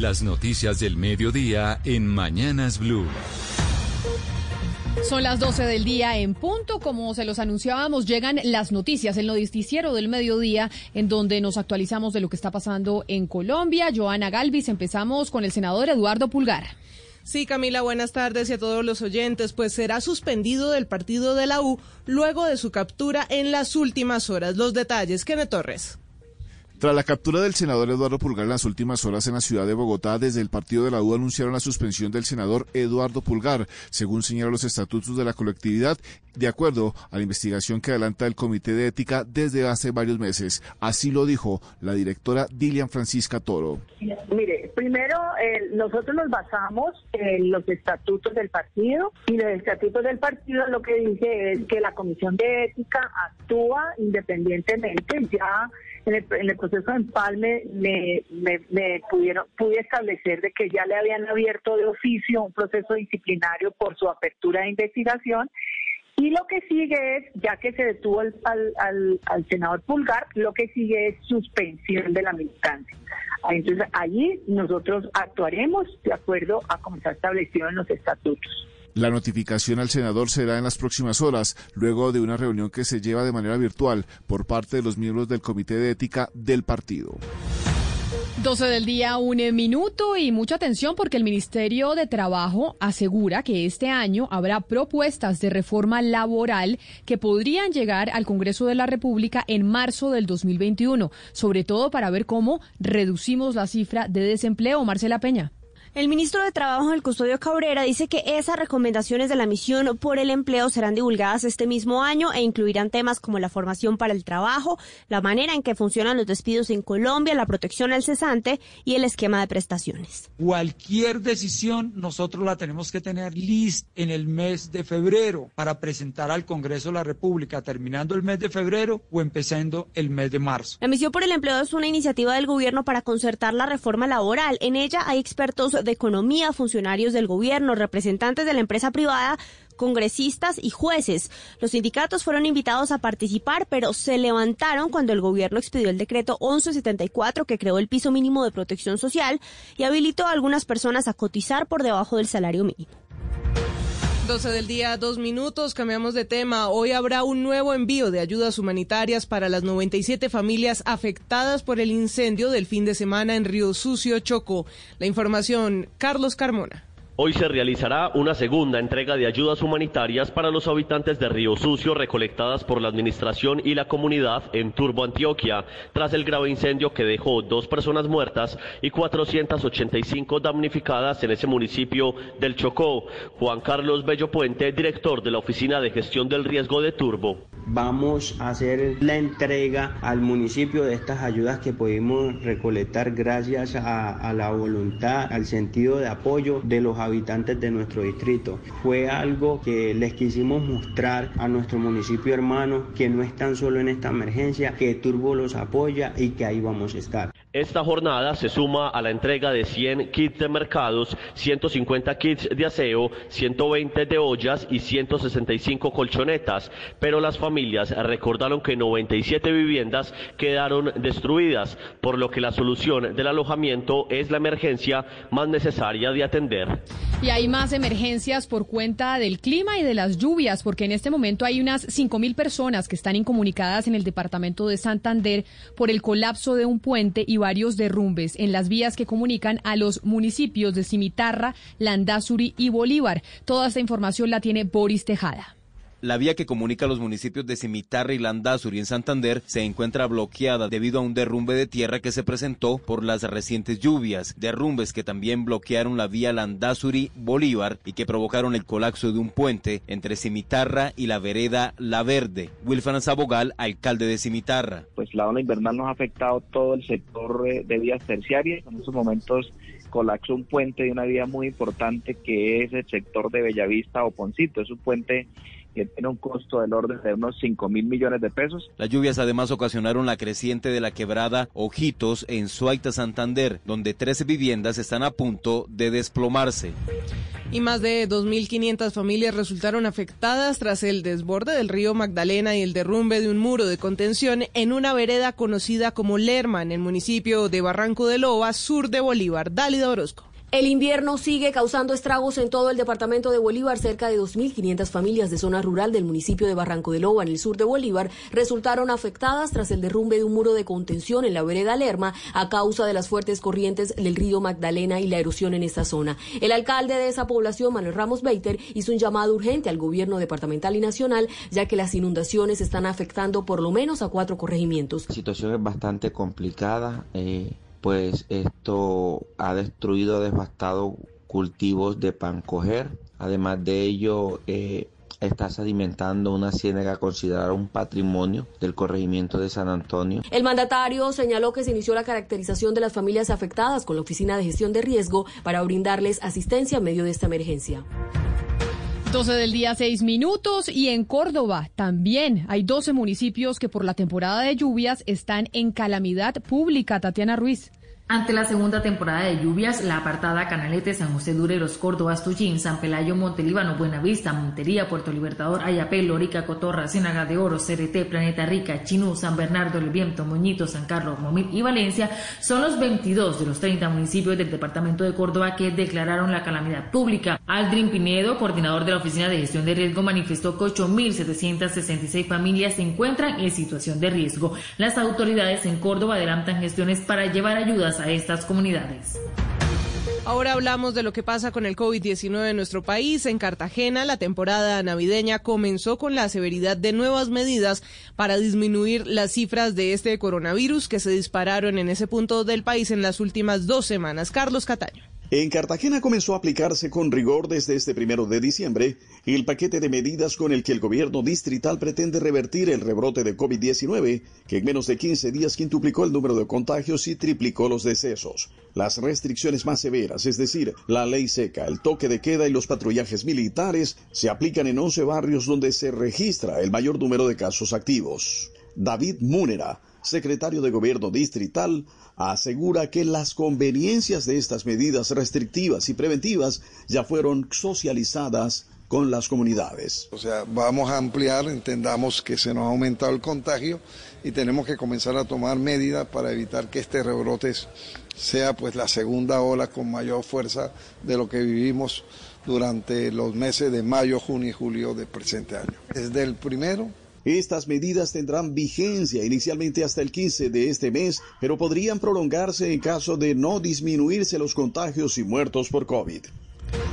Las noticias del mediodía en Mañanas Blue. Son las 12 del día en punto. Como se los anunciábamos, llegan las noticias, el noticiero del mediodía, en donde nos actualizamos de lo que está pasando en Colombia. Joana Galvis, empezamos con el senador Eduardo Pulgar. Sí, Camila, buenas tardes y a todos los oyentes. Pues será suspendido del partido de la U luego de su captura en las últimas horas. Los detalles, Kenneth Torres. Tras la captura del senador Eduardo Pulgar en las últimas horas en la ciudad de Bogotá, desde el partido de la U anunciaron la suspensión del senador Eduardo Pulgar, según señalan los estatutos de la colectividad, de acuerdo a la investigación que adelanta el Comité de Ética desde hace varios meses. Así lo dijo la directora Dilian Francisca Toro. Mire, primero eh, nosotros nos basamos en los estatutos del partido y los estatutos del partido lo que dice es que la Comisión de Ética actúa independientemente ya en el, proceso de empalme me, me, pudieron, pude establecer de que ya le habían abierto de oficio un proceso disciplinario por su apertura de investigación y lo que sigue es, ya que se detuvo al, al, al, senador Pulgar, lo que sigue es suspensión de la militancia. Entonces, allí nosotros actuaremos de acuerdo a como está establecido en los estatutos. La notificación al senador será en las próximas horas, luego de una reunión que se lleva de manera virtual por parte de los miembros del Comité de Ética del partido. 12 del día, un minuto y mucha atención porque el Ministerio de Trabajo asegura que este año habrá propuestas de reforma laboral que podrían llegar al Congreso de la República en marzo del 2021, sobre todo para ver cómo reducimos la cifra de desempleo. Marcela Peña. El ministro de Trabajo, el Custodio Cabrera, dice que esas recomendaciones de la misión por el empleo serán divulgadas este mismo año e incluirán temas como la formación para el trabajo, la manera en que funcionan los despidos en Colombia, la protección al cesante y el esquema de prestaciones. Cualquier decisión nosotros la tenemos que tener lista en el mes de febrero para presentar al Congreso de la República, terminando el mes de febrero o empezando el mes de marzo. La misión por el empleo es una iniciativa del gobierno para concertar la reforma laboral. En ella hay expertos de Economía, funcionarios del gobierno, representantes de la empresa privada, congresistas y jueces. Los sindicatos fueron invitados a participar, pero se levantaron cuando el gobierno expidió el decreto 1174 que creó el piso mínimo de protección social y habilitó a algunas personas a cotizar por debajo del salario mínimo. 12 del día, dos minutos, cambiamos de tema. Hoy habrá un nuevo envío de ayudas humanitarias para las 97 familias afectadas por el incendio del fin de semana en Río Sucio, Choco. La información, Carlos Carmona. Hoy se realizará una segunda entrega de ayudas humanitarias para los habitantes de Río Sucio recolectadas por la administración y la comunidad en Turbo, Antioquia, tras el grave incendio que dejó dos personas muertas y 485 damnificadas en ese municipio del Chocó. Juan Carlos Bello Puente, director de la Oficina de Gestión del Riesgo de Turbo. Vamos a hacer la entrega al municipio de estas ayudas que pudimos recolectar gracias a, a la voluntad, al sentido de apoyo de los habitantes habitantes de nuestro distrito. Fue algo que les quisimos mostrar a nuestro municipio hermano que no están solo en esta emergencia, que Turbo los apoya y que ahí vamos a estar. Esta jornada se suma a la entrega de 100 kits de mercados, 150 kits de aseo, 120 de ollas y 165 colchonetas, pero las familias recordaron que 97 viviendas quedaron destruidas, por lo que la solución del alojamiento es la emergencia más necesaria de atender. Y hay más emergencias por cuenta del clima y de las lluvias, porque en este momento hay unas 5.000 personas que están incomunicadas en el departamento de Santander por el colapso de un puente y varios derrumbes en las vías que comunican a los municipios de Cimitarra, Landazuri y Bolívar. Toda esta información la tiene Boris Tejada. La vía que comunica los municipios de Cimitarra y Landazuri en Santander se encuentra bloqueada debido a un derrumbe de tierra que se presentó por las recientes lluvias, derrumbes que también bloquearon la vía Landazuri-Bolívar y que provocaron el colapso de un puente entre Cimitarra y la vereda La Verde. Wilfran Sabogal, alcalde de Cimitarra. Pues la ola invernal nos ha afectado todo el sector eh, de vías terciarias. En estos momentos colapsó un puente de una vía muy importante que es el sector de Bellavista o Poncito. Es un puente que tiene un costo del orden de unos 5 mil millones de pesos. Las lluvias además ocasionaron la creciente de la quebrada Ojitos en Suaita, Santander, donde 13 viviendas están a punto de desplomarse. Y más de 2.500 familias resultaron afectadas tras el desborde del río Magdalena y el derrumbe de un muro de contención en una vereda conocida como Lerma, en el municipio de Barranco de Loba, sur de Bolívar. Dálida Orozco. El invierno sigue causando estragos en todo el departamento de Bolívar. Cerca de 2.500 familias de zona rural del municipio de Barranco de Loba, en el sur de Bolívar, resultaron afectadas tras el derrumbe de un muro de contención en la vereda Lerma a causa de las fuertes corrientes del río Magdalena y la erosión en esta zona. El alcalde de esa población, Manuel Ramos Beiter, hizo un llamado urgente al gobierno departamental y nacional, ya que las inundaciones están afectando por lo menos a cuatro corregimientos. La situación es bastante complicada. Eh pues esto ha destruido, devastado cultivos de pan coger. Además de ello, eh, está sedimentando una ciénaga considerada un patrimonio del corregimiento de San Antonio. El mandatario señaló que se inició la caracterización de las familias afectadas con la Oficina de Gestión de Riesgo para brindarles asistencia en medio de esta emergencia. 12 del día, 6 minutos. Y en Córdoba también hay 12 municipios que por la temporada de lluvias están en calamidad pública. Tatiana Ruiz. Ante la segunda temporada de lluvias, la apartada Canalete, San José Dureros, Córdoba, Estuchín, San Pelayo, Montelíbano, Buenavista, Montería, Puerto Libertador, Ayapel, Lorica, Cotorra, Ciénaga de Oro, CRT, Planeta Rica, Chinú, San Bernardo, El Viento, Moñito, San Carlos, Momil y Valencia son los 22 de los 30 municipios del departamento de Córdoba que declararon la calamidad pública. Aldrin Pinedo, coordinador de la Oficina de Gestión de Riesgo, manifestó que 8.766 familias se encuentran en situación de riesgo. Las autoridades en Córdoba adelantan gestiones para llevar ayudas a estas comunidades. Ahora hablamos de lo que pasa con el COVID-19 en nuestro país. En Cartagena, la temporada navideña comenzó con la severidad de nuevas medidas para disminuir las cifras de este coronavirus que se dispararon en ese punto del país en las últimas dos semanas. Carlos Cataño. En Cartagena comenzó a aplicarse con rigor desde este primero de diciembre el paquete de medidas con el que el gobierno distrital pretende revertir el rebrote de COVID-19, que en menos de 15 días quintuplicó el número de contagios y triplicó los decesos. Las restricciones más severas, es decir, la ley seca, el toque de queda y los patrullajes militares, se aplican en 11 barrios donde se registra el mayor número de casos activos. David Múnera, secretario de Gobierno Distrital, asegura que las conveniencias de estas medidas restrictivas y preventivas ya fueron socializadas con las comunidades. O sea, vamos a ampliar, entendamos que se nos ha aumentado el contagio y tenemos que comenzar a tomar medidas para evitar que este rebrote sea pues la segunda ola con mayor fuerza de lo que vivimos durante los meses de mayo, junio y julio del presente año. Desde el primero estas medidas tendrán vigencia inicialmente hasta el 15 de este mes, pero podrían prolongarse en caso de no disminuirse los contagios y muertos por COVID.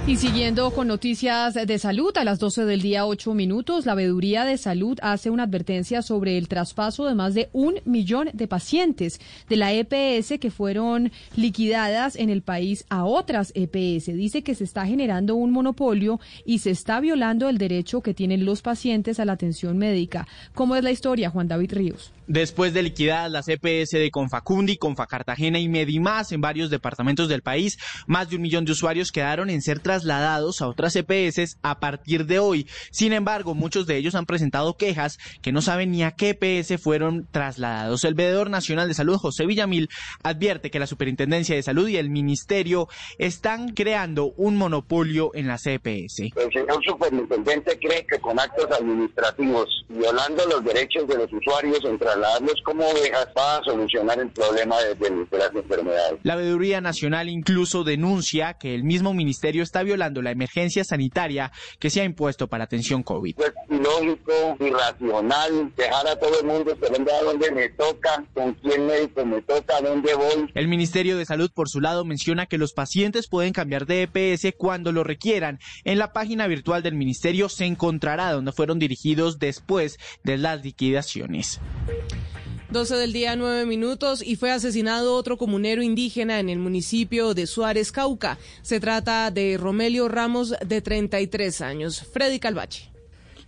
Y siguiendo con noticias de salud, a las 12 del día 8 minutos, la Veeduría de Salud hace una advertencia sobre el traspaso de más de un millón de pacientes de la EPS que fueron liquidadas en el país a otras EPS. Dice que se está generando un monopolio y se está violando el derecho que tienen los pacientes a la atención médica. ¿Cómo es la historia, Juan David Ríos? Después de liquidadas las EPS de Confacundi, Confacartagena y Medimás en varios departamentos del país, más de un millón de usuarios quedaron en ser trasladados a otras EPS a partir de hoy. Sin embargo, muchos de ellos han presentado quejas que no saben ni a qué EPS fueron trasladados. El Veedor Nacional de Salud, José Villamil, advierte que la Superintendencia de Salud y el Ministerio están creando un monopolio en las EPS. El señor superintendente cree que con actos administrativos, violando los derechos de los usuarios entre trasladarlos como ovejas para solucionar el problema de, de, las enfermedades. La Veeduría Nacional incluso denuncia que el mismo ministerio está violando la emergencia sanitaria que se ha impuesto para atención COVID. Pues ilógico, irracional, dejar a todo el mundo esperando a dónde me toca, con quién médico me toca, a dónde voy. El Ministerio de Salud, por su lado, menciona que los pacientes pueden cambiar de EPS cuando lo requieran. En la página virtual del Ministerio se encontrará donde fueron dirigidos después de las liquidaciones. 12 del día, 9 minutos, y fue asesinado otro comunero indígena en el municipio de Suárez, Cauca. Se trata de Romelio Ramos, de 33 años. Freddy Calvache.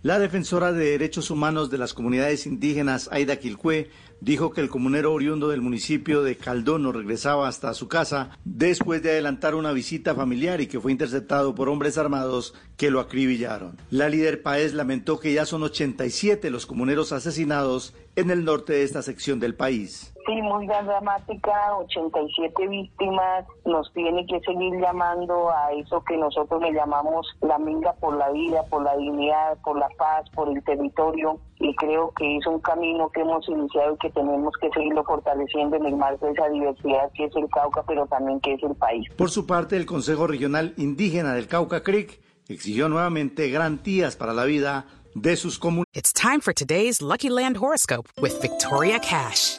La defensora de derechos humanos de las comunidades indígenas, Aida Quilcue, dijo que el comunero oriundo del municipio de Caldono regresaba hasta su casa después de adelantar una visita familiar y que fue interceptado por hombres armados que lo acribillaron. La líder Paez lamentó que ya son 87 los comuneros asesinados en el norte de esta sección del país. Sí, muy dramática, 87 víctimas, nos tiene que seguir llamando a eso que nosotros le llamamos la minga por la vida, por la dignidad, por la paz, por el territorio y creo que es un camino que hemos iniciado y que tenemos que seguirlo fortaleciendo en el marco de esa diversidad que es el Cauca, pero también que es el país. Por su parte, el Consejo Regional Indígena del Cauca Creek exigió nuevamente garantías para la vida de sus comunidades. It's time for today's Lucky Land horoscope with Victoria Cash.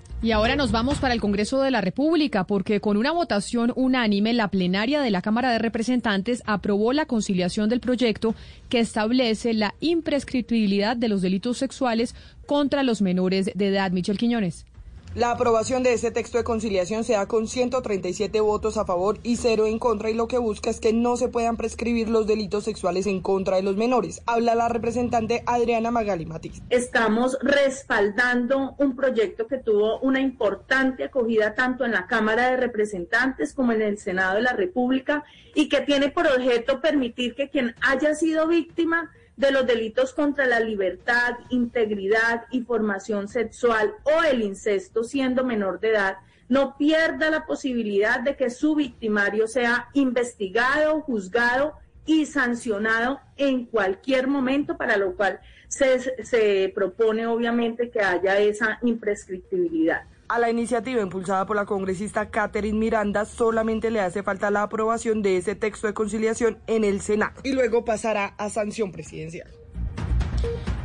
Y ahora nos vamos para el Congreso de la República, porque con una votación unánime, la plenaria de la Cámara de Representantes aprobó la conciliación del proyecto que establece la imprescriptibilidad de los delitos sexuales contra los menores de edad. Michel Quiñones. La aprobación de este texto de conciliación se da con 137 votos a favor y cero en contra y lo que busca es que no se puedan prescribir los delitos sexuales en contra de los menores. Habla la representante Adriana Magali Matiz. Estamos respaldando un proyecto que tuvo una importante acogida tanto en la Cámara de Representantes como en el Senado de la República y que tiene por objeto permitir que quien haya sido víctima de los delitos contra la libertad, integridad y formación sexual o el incesto siendo menor de edad, no pierda la posibilidad de que su victimario sea investigado, juzgado y sancionado en cualquier momento, para lo cual se, se propone obviamente que haya esa imprescriptibilidad. A la iniciativa impulsada por la congresista Catherine Miranda solamente le hace falta la aprobación de ese texto de conciliación en el Senado y luego pasará a sanción presidencial.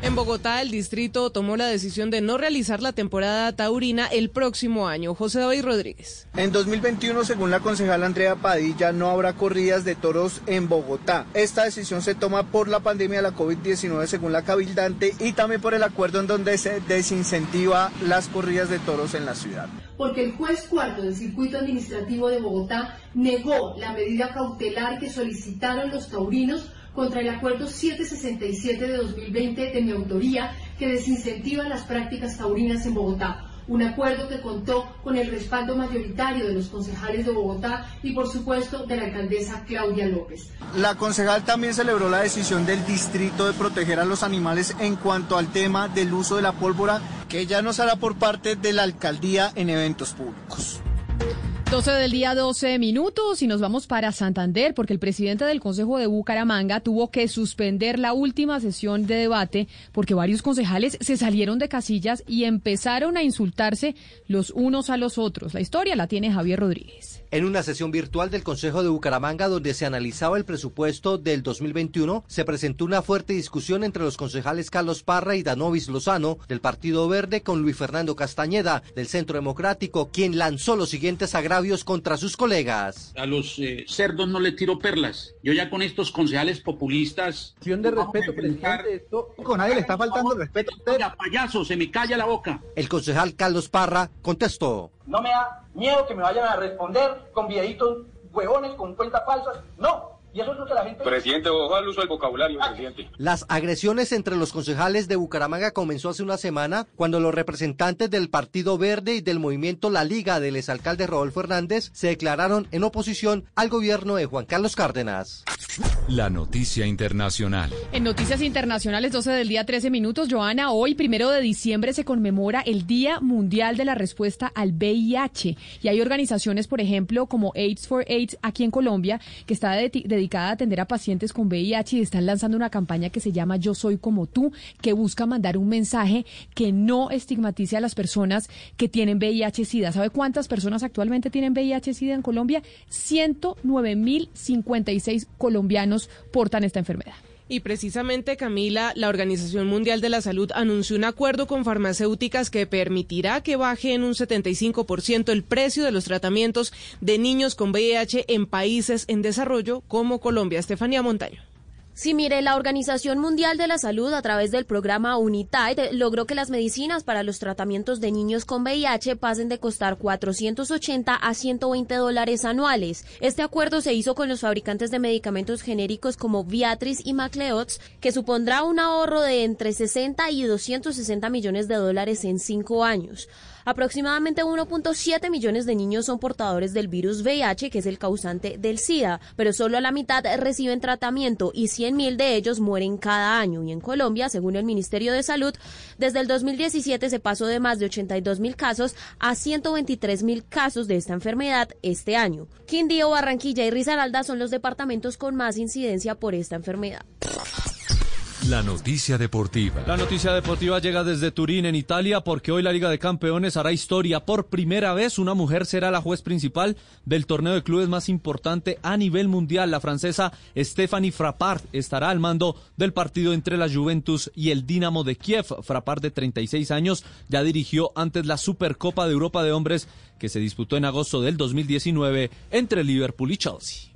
En Bogotá, el distrito tomó la decisión de no realizar la temporada taurina el próximo año. José David Rodríguez. En 2021, según la concejala Andrea Padilla, no habrá corridas de toros en Bogotá. Esta decisión se toma por la pandemia de la COVID-19, según la cabildante, y también por el acuerdo en donde se desincentiva las corridas de toros en la ciudad. Porque el juez cuarto del circuito administrativo de Bogotá negó la medida cautelar que solicitaron los taurinos contra el Acuerdo 767 de 2020 de mi autoría que desincentiva las prácticas taurinas en Bogotá. Un acuerdo que contó con el respaldo mayoritario de los concejales de Bogotá y, por supuesto, de la alcaldesa Claudia López. La concejal también celebró la decisión del distrito de proteger a los animales en cuanto al tema del uso de la pólvora, que ya no será por parte de la alcaldía en eventos públicos. 12 del día, 12 minutos y nos vamos para Santander porque el presidente del Consejo de Bucaramanga tuvo que suspender la última sesión de debate porque varios concejales se salieron de casillas y empezaron a insultarse los unos a los otros. La historia la tiene Javier Rodríguez. En una sesión virtual del Consejo de Bucaramanga donde se analizaba el presupuesto del 2021, se presentó una fuerte discusión entre los concejales Carlos Parra y Danovis Lozano del Partido Verde con Luis Fernando Castañeda del Centro Democrático, quien lanzó los siguientes agravios contra sus colegas. A los eh, cerdos no le tiro perlas. Yo ya con estos concejales populistas... de respeto, presidente. Esto, con nadie le está faltando el respeto a usted. payaso, se me calla la boca. El concejal Carlos Parra contestó. No me da miedo que me vayan a responder con videitos huevones, con cuentas falsas. No, Y eso es lo que la gente... Presidente, ojo al uso del vocabulario, presidente. Las agresiones entre los concejales de Bucaramanga comenzó hace una semana cuando los representantes del Partido Verde y del movimiento La Liga del exalcalde Rodolfo Hernández se declararon en oposición al gobierno de Juan Carlos Cárdenas. La noticia internacional. En noticias internacionales, 12 del día, 13 minutos. Joana, hoy, primero de diciembre, se conmemora el Día Mundial de la Respuesta al VIH. Y hay organizaciones, por ejemplo, como AIDS for AIDS aquí en Colombia, que está dedicada dedicada a atender a pacientes con VIH y están lanzando una campaña que se llama Yo Soy Como Tú, que busca mandar un mensaje que no estigmatice a las personas que tienen VIH-Sida. ¿Sabe cuántas personas actualmente tienen VIH-Sida en Colombia? 109.056 colombianos portan esta enfermedad. Y precisamente, Camila, la Organización Mundial de la Salud anunció un acuerdo con farmacéuticas que permitirá que baje en un 75% el precio de los tratamientos de niños con VIH en países en desarrollo como Colombia. Estefanía Montaño. Sí, mire, la Organización Mundial de la Salud, a través del programa UNITAID, logró que las medicinas para los tratamientos de niños con VIH pasen de costar 480 a 120 dólares anuales. Este acuerdo se hizo con los fabricantes de medicamentos genéricos como Viatris y Macleods, que supondrá un ahorro de entre 60 y 260 millones de dólares en cinco años. Aproximadamente 1.7 millones de niños son portadores del virus VIH, que es el causante del SIDA, pero solo la mitad reciben tratamiento y 100.000 de ellos mueren cada año. Y en Colombia, según el Ministerio de Salud, desde el 2017 se pasó de más de 82.000 casos a 123.000 casos de esta enfermedad este año. Quindío, Barranquilla y Risaralda son los departamentos con más incidencia por esta enfermedad. La noticia deportiva. La noticia deportiva llega desde Turín, en Italia, porque hoy la Liga de Campeones hará historia. Por primera vez, una mujer será la juez principal del torneo de clubes más importante a nivel mundial. La francesa Stephanie Frappart estará al mando del partido entre la Juventus y el Dinamo de Kiev. Frappart, de 36 años, ya dirigió antes la Supercopa de Europa de Hombres que se disputó en agosto del 2019 entre Liverpool y Chelsea.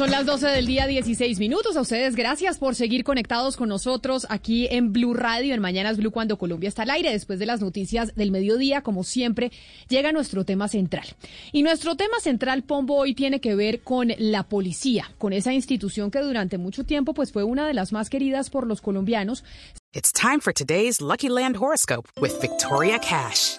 Son las 12 del día, 16 minutos. A ustedes, gracias por seguir conectados con nosotros aquí en Blue Radio, en Mañanas Blue, cuando Colombia está al aire. Después de las noticias del mediodía, como siempre, llega nuestro tema central. Y nuestro tema central, Pombo, hoy tiene que ver con la policía, con esa institución que durante mucho tiempo pues, fue una de las más queridas por los colombianos. It's time for today's Lucky Land Horoscope with Victoria Cash.